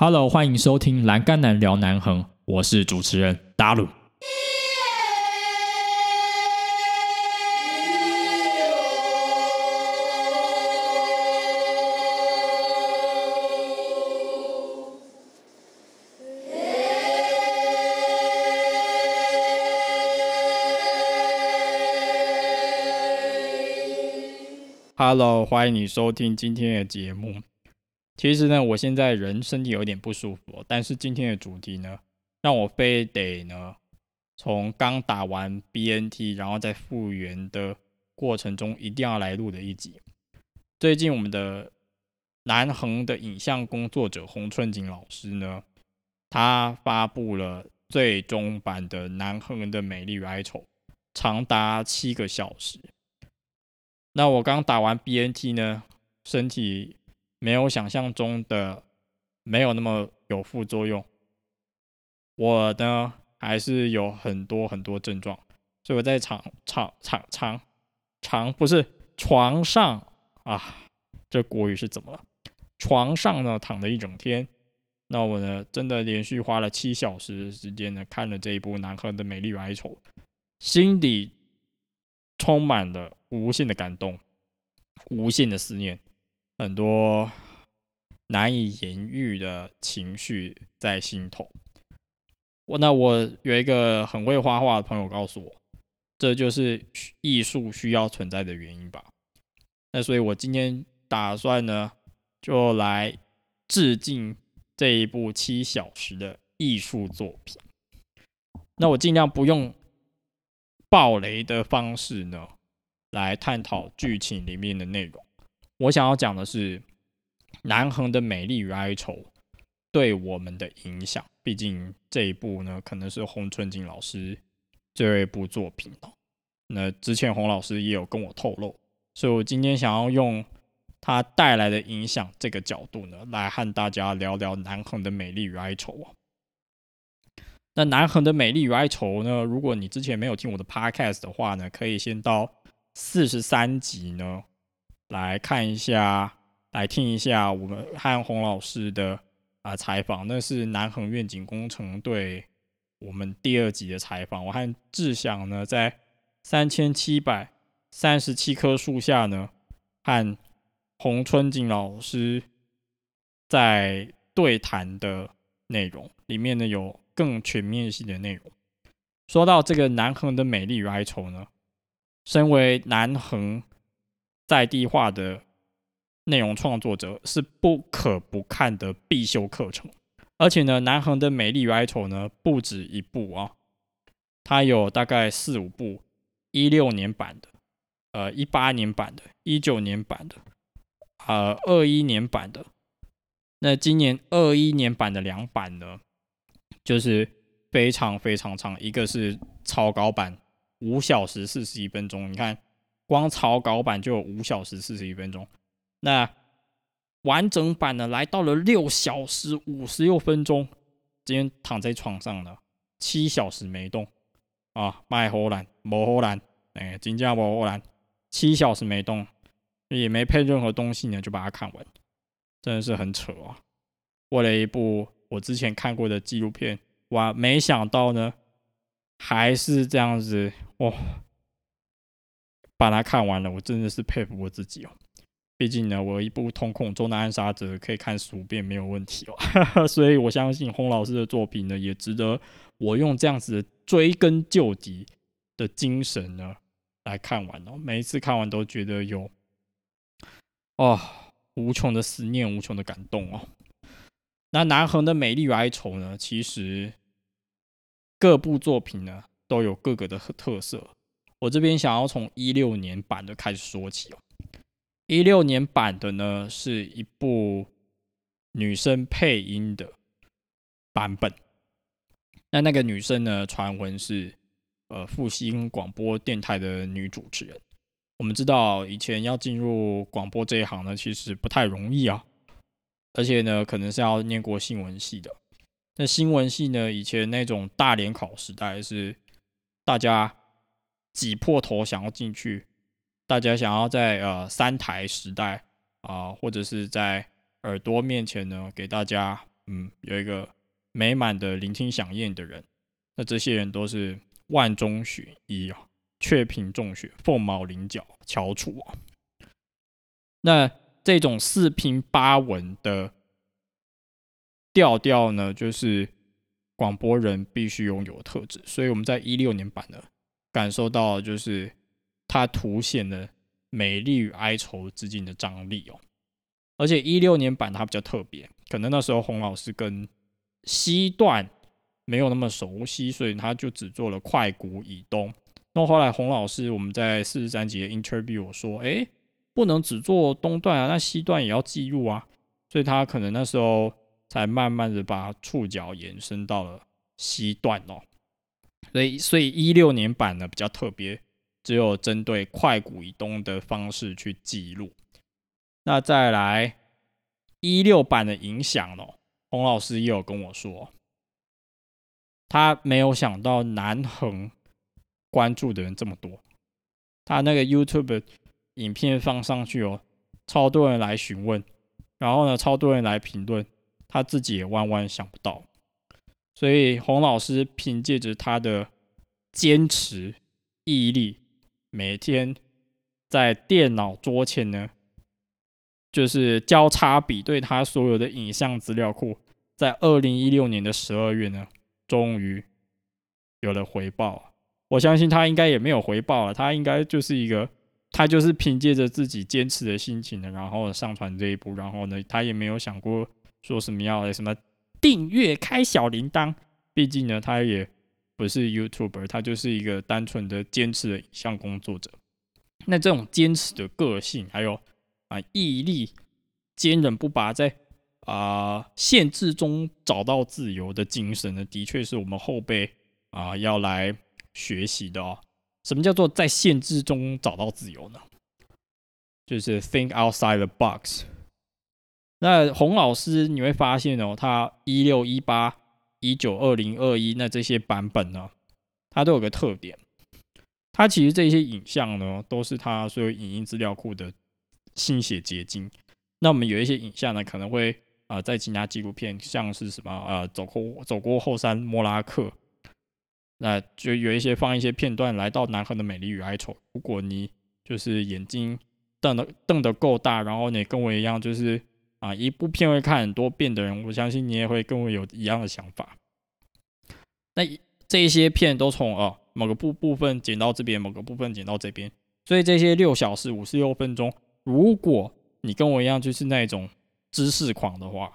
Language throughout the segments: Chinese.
Hello，欢迎收听《栏杆男聊南横》，我是主持人达鲁。Hello，欢迎你收听今天的节目。其实呢，我现在人身体有点不舒服，但是今天的主题呢，让我非得呢，从刚打完 BNT，然后在复原的过程中，一定要来录的一集。最近我们的南恒的影像工作者洪春景老师呢，他发布了最终版的南横的美丽与哀愁，长达七个小时。那我刚打完 BNT 呢，身体没有想象中的没有那么有副作用。我呢还是有很多很多症状，所以我在床床床床床不是床上啊，这国语是怎么了？床上呢躺了一整天。那我呢真的连续花了七小时时间呢看了这一部《南河的美丽与哀愁》，心底充满了。无限的感动，无限的思念，很多难以言喻的情绪在心头。我那我有一个很会画画的朋友告诉我，这就是艺术需要存在的原因吧。那所以我今天打算呢，就来致敬这一部七小时的艺术作品。那我尽量不用暴雷的方式呢。来探讨剧情里面的内容。我想要讲的是南横的美丽与哀愁对我们的影响。毕竟这一部呢，可能是洪春景老师最后一部作品哦。那之前洪老师也有跟我透露，所以我今天想要用他带来的影响这个角度呢，来和大家聊聊南横的美丽与哀愁啊。那南横的美丽与哀愁呢，如果你之前没有听我的 podcast 的话呢，可以先到。四十三集呢，来看一下，来听一下我们汉红老师的啊采访。那是南恒愿景工程对我们第二集的采访。我和志祥呢，在三千七百三十七棵树下呢，和洪春景老师在对谈的内容里面呢，有更全面性的内容。说到这个南恒的美丽与哀愁呢。身为南恒在地化的内容创作者，是不可不看的必修课程。而且呢，南横的美丽与哀愁呢，不止一部啊，它有大概四五部，一六年版的，呃，一八年版的，一九年版的，呃，二一年版的。那今年二一年版的两版呢，就是非常非常长，一个是超高版。五小时四十一分钟，你看，光草稿版就有五小时四十一分钟，那完整版呢，来到了六小时五十六分钟。今天躺在床上了，七小时没动啊，卖荷兰，没荷兰，哎，金价没荷兰，七小时没动，也没配任何东西呢，就把它看完，真的是很扯啊！为了一部我之前看过的纪录片，哇，没想到呢。还是这样子哇，把它看完了，我真的是佩服我自己哦。毕竟呢，我一部《瞳孔中的暗杀者》可以看十五遍没有问题哦。所以我相信洪老师的作品呢，也值得我用这样子的追根究底的精神呢来看完哦。每一次看完都觉得有哦无穷的思念，无穷的感动哦。那南恒的美丽与哀愁呢，其实。各部作品呢都有各个的特色，我这边想要从一六年版的开始说起哦。一六年版的呢是一部女生配音的版本，那那个女生呢传闻是呃复兴广播电台的女主持人。我们知道以前要进入广播这一行呢，其实不太容易啊，而且呢可能是要念过新闻系的。那新闻系呢？以前那种大联考时代是大家挤破头想要进去，大家想要在呃三台时代啊，或者是在耳朵面前呢，给大家嗯，有一个美满的聆听响应的人，那这些人都是万中选一啊，雀屏中选，凤毛麟角，翘楚啊。那这种四平八稳的调调呢，就是广播人必须拥有的特质。所以我们在一六年版呢，感受到就是它凸显了美丽与哀愁之间的张力哦。而且一六年版它比较特别，可能那时候洪老师跟西段没有那么熟悉，所以他就只做了快谷以东。那后来洪老师我们在四十三集的 interview 说，哎。不能只做东段啊，那西段也要记录啊，所以他可能那时候才慢慢的把触角延伸到了西段哦。所以，所以一六年版呢比较特别，只有针对快谷以东的方式去记录。那再来一六版的影响哦，洪老师也有跟我说，他没有想到南横关注的人这么多，他那个 YouTube。影片放上去哦，超多人来询问，然后呢，超多人来评论，他自己也万万想不到。所以洪老师凭借着他的坚持毅力，每天在电脑桌前呢，就是交叉比对他所有的影像资料库，在二零一六年的十二月呢，终于有了回报。我相信他应该也没有回报了，他应该就是一个。他就是凭借着自己坚持的心情呢，然后上传这一部，然后呢，他也没有想过说什么要什么订阅、开小铃铛。毕竟呢，他也不是 YouTuber，他就是一个单纯的坚持的影像工作者。那这种坚持的个性，还有啊毅力、坚韧不拔，在啊限制中找到自由的精神呢，的确是我们后辈啊要来学习的哦。什么叫做在限制中找到自由呢？就是 think outside the box。那洪老师你会发现哦，他一六一八、一九、二零、二一那这些版本呢，它都有个特点，它其实这些影像呢，都是他所有影音资料库的心血结晶。那我们有一些影像呢，可能会啊，在其他纪录片，像是什么啊，走过走过后山莫拉克。那就有一些放一些片段来到南河的美丽与哀愁。如果你就是眼睛瞪的瞪得够大，然后你跟我一样，就是啊一部片会看很多遍的人，我相信你也会跟我有一样的想法。那这些片都从哦某个部部分剪到这边，某个部分剪到这边，所以这些六小时五十六分钟，如果你跟我一样就是那种知识狂的话，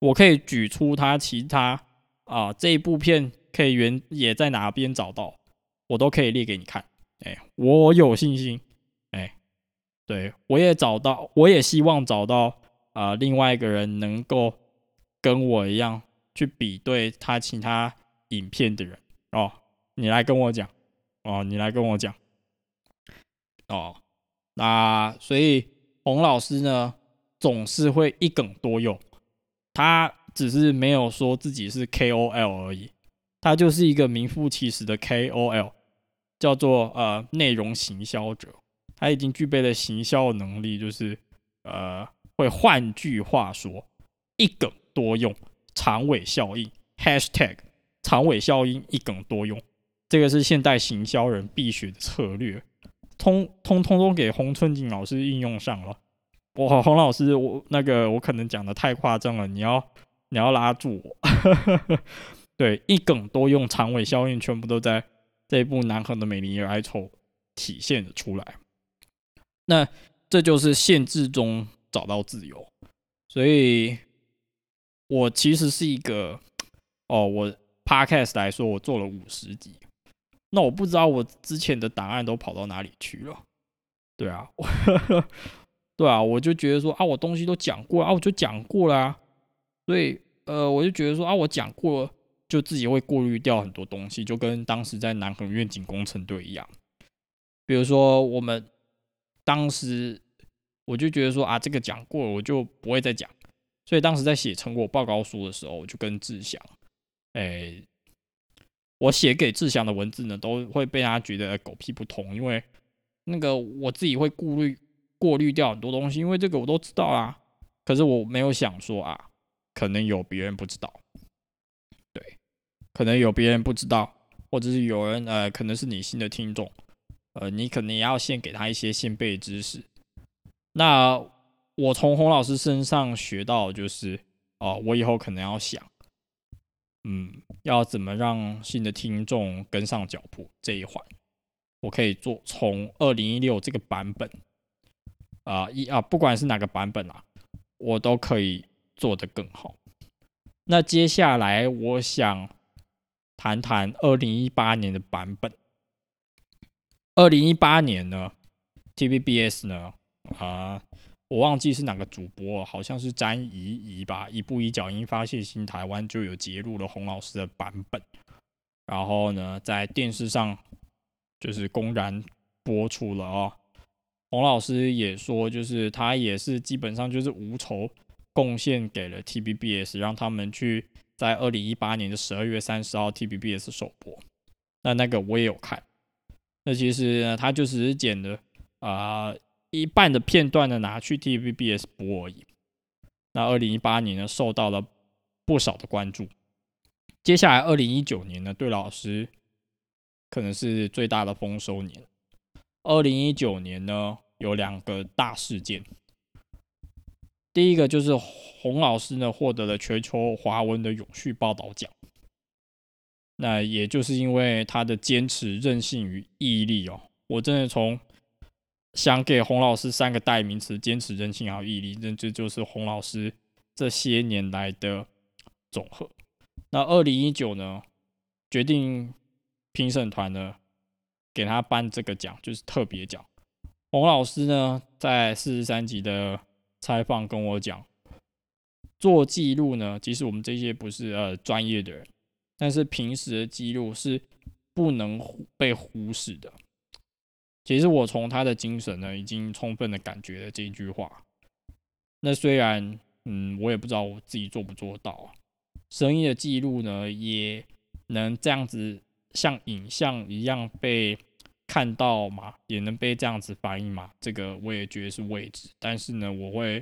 我可以举出他其他啊这一部片。可以原也在哪边找到，我都可以列给你看。哎，我有信心。哎，对我也找到，我也希望找到啊，另外一个人能够跟我一样去比对他其他影片的人哦。你来跟我讲哦，你来跟我讲哦。那所以洪老师呢，总是会一梗多用，他只是没有说自己是 KOL 而已。他就是一个名副其实的 KOL，叫做呃内容行销者，他已经具备了行销能力，就是呃会换句话说一梗多用，长尾效应 #hashtag 长尾效应一梗多用，这个是现代行销人必学的策略，通通通通给洪春景老师应用上了。我洪老师，我那个我可能讲的太夸张了，你要你要拉住我。对，一梗多用，长尾效应全部都在这部《南河的美丽与哀愁》体现了出来。那这就是限制中找到自由。所以，我其实是一个哦，我 Podcast 来说，我做了五十集，那我不知道我之前的档案都跑到哪里去了。对啊，对啊，我就觉得说啊，我东西都讲过啊，我就讲过了。所以，呃，我就觉得说啊，我讲过。就自己会过滤掉很多东西，就跟当时在南横愿景工程队一样。比如说，我们当时我就觉得说啊，这个讲过了，我就不会再讲。所以当时在写成果报告书的时候，我就跟志祥，哎，我写给志祥的文字呢，都会被他觉得狗屁不通，因为那个我自己会顾虑过滤掉很多东西，因为这个我都知道啊。可是我没有想说啊。可能有别人不知道，对，可能有别人不知道，或者是有人呃，可能是你新的听众，呃，你可能也要先给他一些先辈知识。那我从洪老师身上学到就是，哦，我以后可能要想，嗯，要怎么让新的听众跟上脚步这一环，我可以做从二零一六这个版本，啊一啊，不管是哪个版本啊，我都可以。做得更好。那接下来我想谈谈二零一八年的版本。二零一八年呢，TVBS 呢，啊，我忘记是哪个主播，好像是詹怡怡吧，一步一脚印发现新台湾就有揭露了洪老师的版本，然后呢，在电视上就是公然播出了哦。洪老师也说，就是他也是基本上就是无仇。贡献给了 T B B S，让他们去在二零一八年的十二月三十号 T B B S 首播。那那个我也有看。那其实呢，他就只是剪了啊一半的片段呢，拿去 T V B S 播而已。那二零一八年呢，受到了不少的关注。接下来二零一九年呢，对老师可能是最大的丰收年。二零一九年呢，有两个大事件。第一个就是洪老师呢获得了全球华文的永续报道奖，那也就是因为他的坚持、韧性与毅力哦。我真的从想给洪老师三个代名词：坚持、韧性还有毅力，这这就是洪老师这些年来的总和。那二零一九呢，决定评审团呢给他颁这个奖，就是特别奖。洪老师呢在四十三集的。采访跟我讲，做记录呢，即使我们这些不是呃专业的人，但是平时的记录是不能被忽视的。其实我从他的精神呢，已经充分的感觉了这一句话。那虽然嗯，我也不知道我自己做不做到啊。声音的记录呢，也能这样子像影像一样被。看到嘛，也能被这样子反映嘛，这个我也觉得是未知，但是呢，我会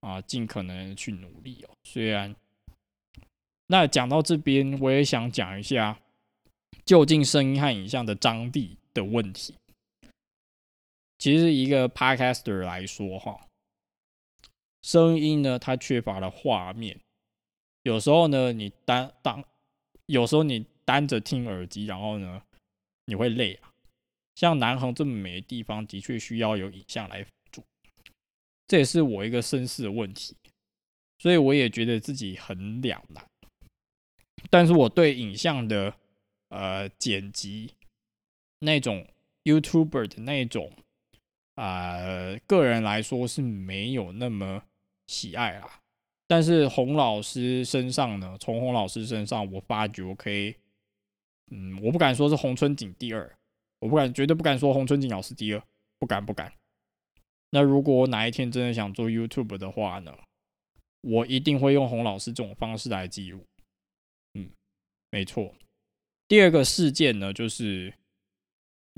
啊尽可能去努力哦。虽然那讲到这边，我也想讲一下，究竟声音和影像的张力的问题。其实一个 podcaster 来说哈，声音呢它缺乏了画面，有时候呢你单当，有时候你单着听耳机，然后呢你会累啊。像南航这么美的地方，的确需要有影像来辅助，这也是我一个深思的问题，所以我也觉得自己很两难。但是我对影像的呃剪辑那种 YouTuber 的那种啊个人来说是没有那么喜爱啦。但是洪老师身上呢，从洪老师身上我发觉我可以，嗯，我不敢说是洪春景第二。我不敢，绝对不敢说洪春景老师第二，不敢不敢。那如果我哪一天真的想做 YouTube 的话呢，我一定会用洪老师这种方式来记录。嗯，没错。第二个事件呢，就是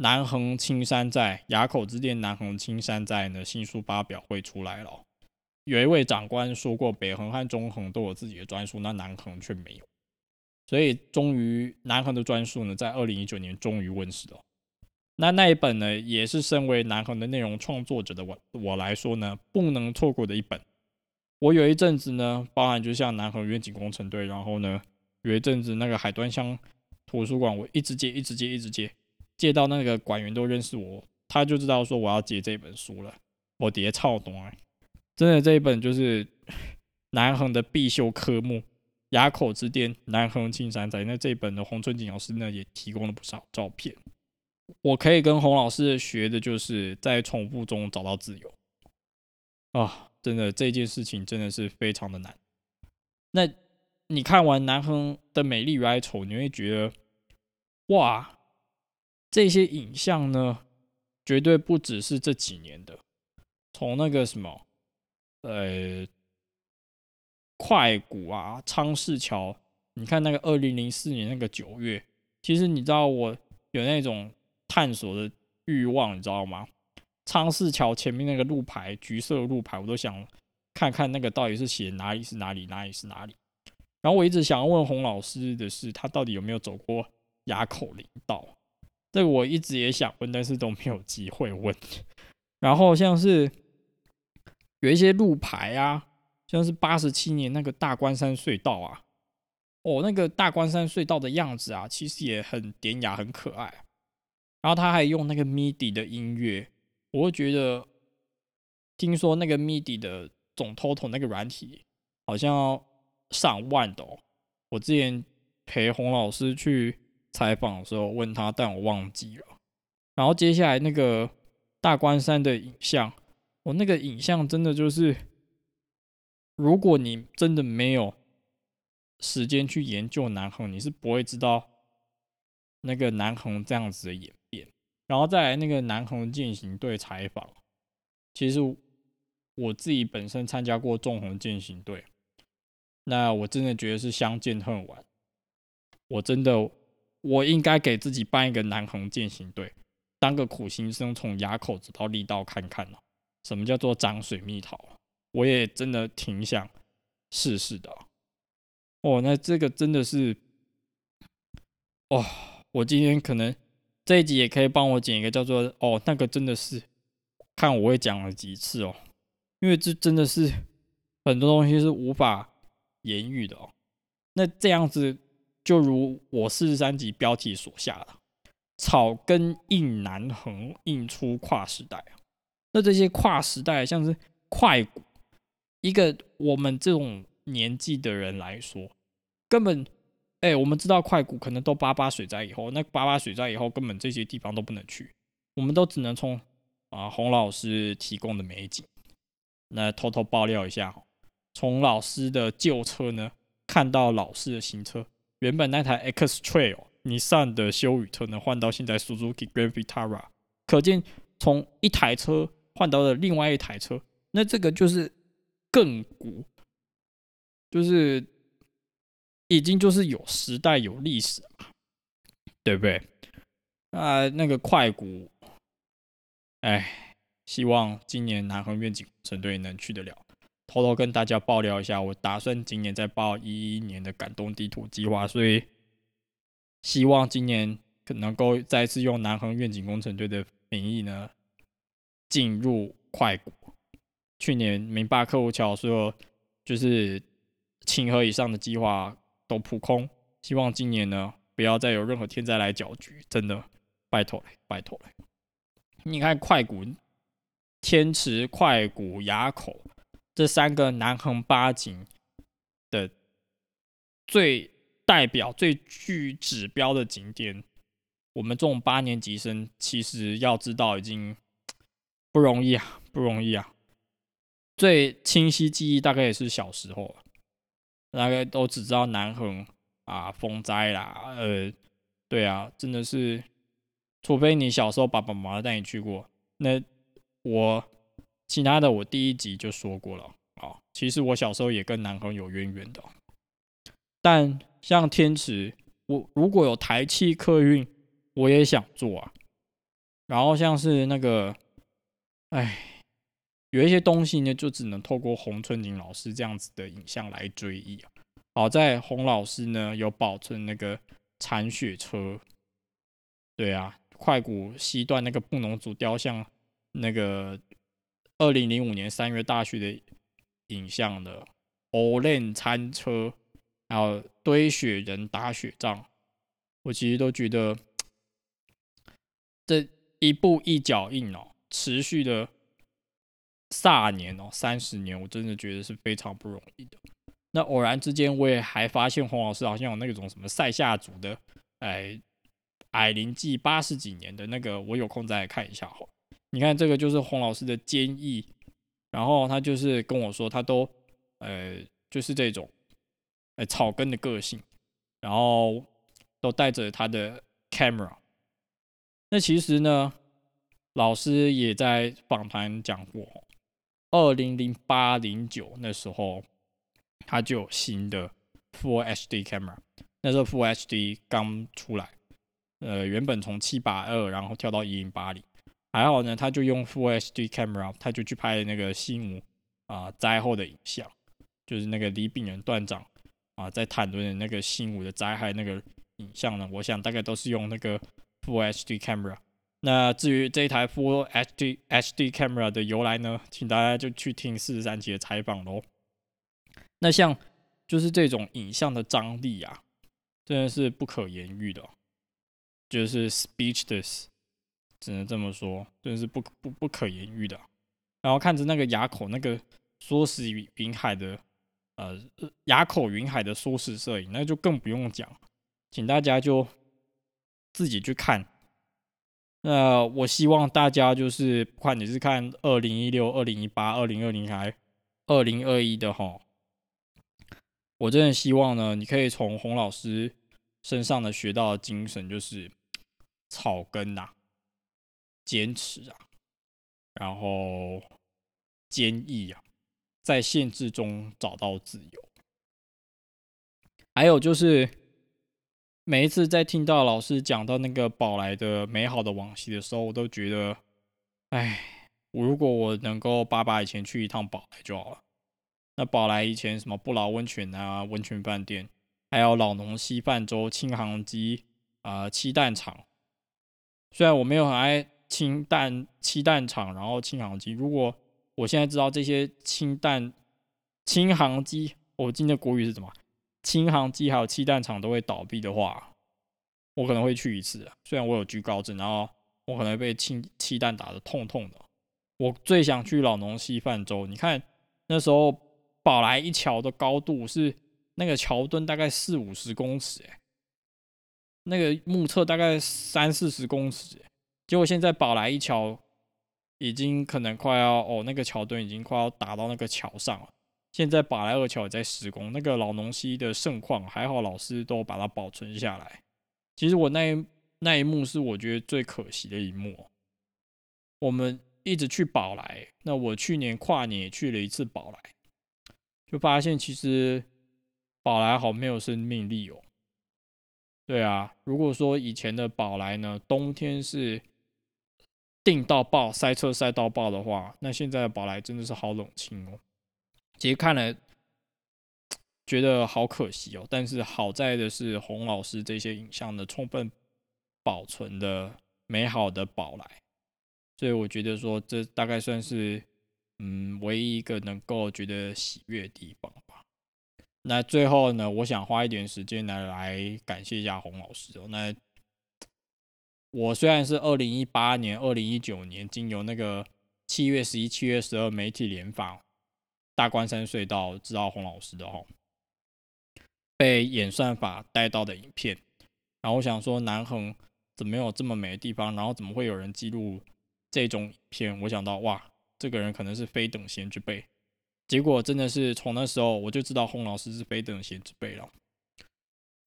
南横青山寨雅口之巅南横青山寨呢新书发表会出来了。有一位长官说过，北横和中横都有自己的专属，那南横却没有。所以终于南横的专书呢，在二零一九年终于问世了。那那一本呢，也是身为南横的内容创作者的我我来说呢，不能错过的一本。我有一阵子呢，包含就像南横远景工程队，然后呢，有一阵子那个海端乡图书馆，我一直借，一直借，一直借，借到那个馆员都认识我，他就知道说我要借这本书了。我叠超多，真的这一本就是南横的必修科目，崖口之巅，南横青山在。那这一本的洪春景老师呢，也提供了不少照片。我可以跟洪老师学的，就是在重复中找到自由啊！真的，这件事情真的是非常的难。那你看完南亨的美丽与哀愁，你会觉得哇，这些影像呢，绝对不只是这几年的。从那个什么，呃，快谷啊，昌市桥，你看那个二零零四年那个九月，其实你知道我有那种。探索的欲望，你知道吗？昌市桥前面那个路牌，橘色路牌，我都想看看那个到底是写哪里是哪里，哪里是哪里。然后我一直想要问洪老师的是，他到底有没有走过哑口林道？这个我一直也想问，但是都没有机会问。然后像是有一些路牌啊，像是八十七年那个大关山隧道啊，哦，那个大关山隧道的样子啊，其实也很典雅，很可爱。然后他还用那个 MIDI 的音乐，我会觉得，听说那个 MIDI 的总 total 那个软体好像上万的哦。我之前陪洪老师去采访的时候问他，但我忘记了。然后接下来那个大关山的影像，我那个影像真的就是，如果你真的没有时间去研究南横，你是不会知道那个南横这样子的演变。然后再来那个南红践行队采访，其实我自己本身参加过纵横践行队，那我真的觉得是相见恨晚。我真的，我应该给自己办一个南横践行队，当个苦行僧，从垭口走到力道看看了，什么叫做涨水蜜桃？我也真的挺想试试的。哦，那这个真的是，哦，我今天可能。这一集也可以帮我剪一个叫做“哦，那个真的是看我会讲了几次哦”，因为这真的是很多东西是无法言喻的哦。那这样子就如我四十三集标题所下的“草根印南横，印出跨时代”那这些跨时代，像是快古，一个我们这种年纪的人来说，根本。哎，我们知道快谷可能都八八水灾以后，那八八水灾以后根本这些地方都不能去，我们都只能从啊洪老师提供的美景，那偷偷爆料一下，从老师的旧车呢看到老师的新车，原本那台 X Trail 尼桑的修宇车呢换到现在 Suzuki Grand Vitara，可见从一台车换到了另外一台车，那这个就是更古，就是。已经就是有时代有历史嘛，对不对？啊，那个快谷，哎，希望今年南横愿景工程队能去得了。偷偷跟大家爆料一下，我打算今年再报一一年的感动地图计划，所以希望今年可能够再次用南航愿景工程队的名义呢，进入快谷。去年明霸客户桥说，就是清河以上的计划。都扑空，希望今年呢不要再有任何天灾来搅局，真的拜托了，拜托了。你看快谷、天池、快谷、垭口这三个南横八景的最代表、最具指标的景点，我们这种八年级生其实要知道已经不容易啊，不容易啊。最清晰记忆大概也是小时候。大概都只知道南横啊，风灾啦，呃，对啊，真的是，除非你小时候爸爸妈妈带你去过，那我其他的我第一集就说过了啊。其实我小时候也跟南横有渊源的，但像天池，我如果有台汽客运，我也想做啊。然后像是那个，哎。有一些东西呢，就只能透过洪春景老师这样子的影像来追忆啊。好在洪老师呢有保存那个铲雪车，对啊，快古西段那个布农族雕像，那个二零零五年三月大雪的影像的欧练餐车，还有堆雪人打雪仗，我其实都觉得这一步一脚印哦，持续的。卅年哦，三十年，我真的觉得是非常不容易的。那偶然之间，我也还发现洪老师好像有那种什么塞夏族的，哎，矮灵记八十几年的那个，我有空再看一下哈。你看这个就是洪老师的坚毅，然后他就是跟我说，他都呃就是这种呃草根的个性，然后都带着他的 camera。那其实呢，老师也在访谈讲过。二零零八零九那时候，他就有新的 Full HD camera。那时候 Full HD 刚出来，呃，原本从七八二然后跳到一零八零，还好呢，他就用 Full HD camera，他就去拍那个西姆啊灾后的影像，就是那个李炳仁段长啊在谈论的那个新武的灾害那个影像呢，我想大概都是用那个 Full HD camera。那至于这一台 Full HD HD camera 的由来呢，请大家就去听四十三集的采访喽。那像就是这种影像的张力啊，真的是不可言喻的，就是 speechless，只能这么说，真是不不不可言喻的。然后看着那个垭口那个缩时云海的呃垭口云海的缩时摄影，那就更不用讲，请大家就自己去看。那我希望大家就是，不管你是看二零一六、二零一八、二零二零还二零二一的哈，我真的希望呢，你可以从洪老师身上的学到的精神，就是草根呐，坚持啊，然后坚毅啊，在限制中找到自由，还有就是。每一次在听到老师讲到那个宝来的美好的往昔的时候，我都觉得，哎，我如果我能够爸爸以前去一趟宝来就好了。那宝来以前什么不老温泉啊、温泉饭店，还有老农稀饭粥、轻航鸡啊、鸡蛋厂。虽然我没有很爱氢弹、气弹厂，然后轻航机。如果我现在知道这些氢弹、轻航机，我今天的国语是什么？轻航机还有气弹厂都会倒闭的话，我可能会去一次。虽然我有居高症，然后我可能被氢气弹打的痛痛的。我最想去老农溪泛舟。你看那时候宝来一桥的高度是那个桥墩大概四五十公尺，哎，那个目测大概三四十公尺，结果现在宝来一桥已经可能快要哦，那个桥墩已经快要打到那个桥上了。现在宝来二桥也在施工，那个老农溪的盛况还好，老师都把它保存下来。其实我那一那一幕是我觉得最可惜的一幕。我们一直去宝来，那我去年跨年也去了一次宝来，就发现其实宝来好没有生命力哦。对啊，如果说以前的宝来呢，冬天是定到爆、塞车塞到爆的话，那现在的宝来真的是好冷清哦。其实看了，觉得好可惜哦。但是好在的是，洪老师这些影像的充分保存的美好的宝来，所以我觉得说，这大概算是嗯唯一一个能够觉得喜悦的地方吧。那最后呢，我想花一点时间来来感谢一下洪老师哦。那我虽然是二零一八年、二零一九年经由那个七月十一、七月十二媒体联访。大关山隧道知道洪老师的哈，被演算法带到的影片，然后我想说南横怎么有这么美的地方，然后怎么会有人记录这种影片？我想到哇，这个人可能是非等闲之辈。结果真的是从那时候我就知道洪老师是非等闲之辈了。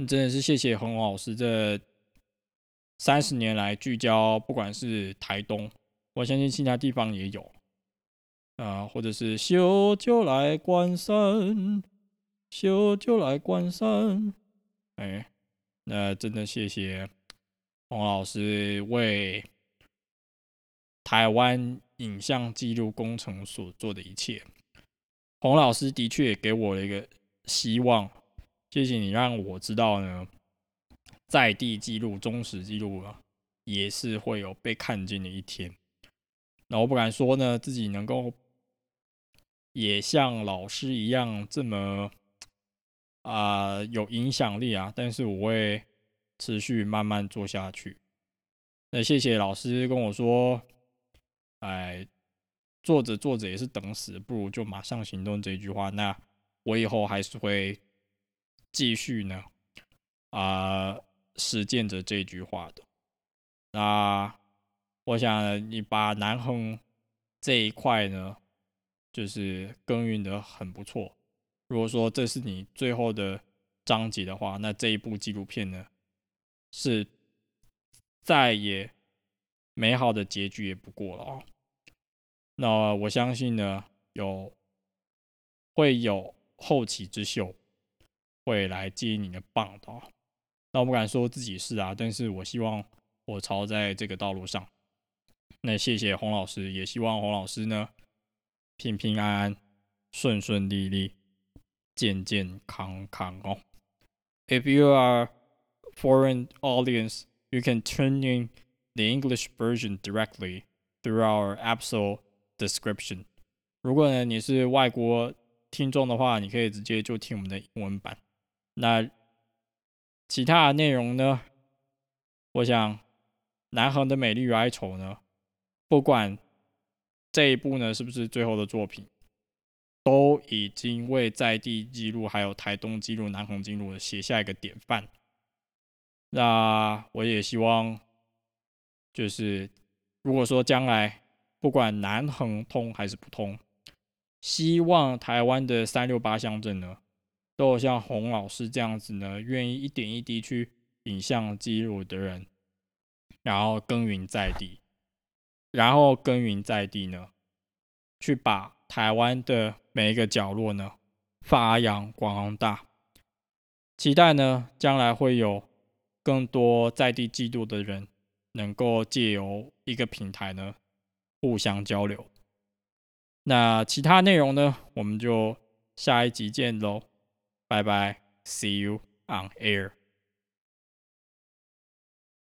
真的是谢谢洪老师这三十年来聚焦，不管是台东，我相信其他地方也有。啊，或者是修就来关山，修就来关山。哎，那真的谢谢洪老师为台湾影像记录工程所做的一切。洪老师的确给我了一个希望，谢谢你让我知道呢，在地记录、忠实记录啊，也是会有被看见的一天。那我不敢说呢，自己能够。也像老师一样这么啊有影响力啊，但是我会持续慢慢做下去。那谢谢老师跟我说，哎，做着做着也是等死，不如就马上行动这句话。那我以后还是会继续呢啊实践着这句话的。那我想你把南横这一块呢。就是耕耘的很不错。如果说这是你最后的章节的话，那这一部纪录片呢，是再也美好的结局也不过了啊。那我相信呢，有会有后起之秀会来接你的棒的。那我不敢说自己是啊，但是我希望我朝在这个道路上。那谢谢洪老师，也希望洪老师呢。平平安安，顺顺利利、健健康康哦。If you are foreign audience, you can turn in the English version directly through our episode description。如果呢你是外国听众的话，你可以直接就听我们的英文版。那其他的内容呢？我想，南横的美丽与哀愁呢，不管这一部呢是不是最后的作品，都已经为在地记录还有台东记录、南横记录写下一个典范。那我也希望，就是如果说将来不管南横通还是不通，希望台湾的三六八乡镇呢，都有像洪老师这样子呢，愿意一点一滴去。影像记录的人，然后耕耘在地，然后耕耘在地呢，去把台湾的每一个角落呢发扬光大。期待呢，将来会有更多在地记录的人，能够借由一个平台呢，互相交流。那其他内容呢，我们就下一集见喽，拜拜，See you on air。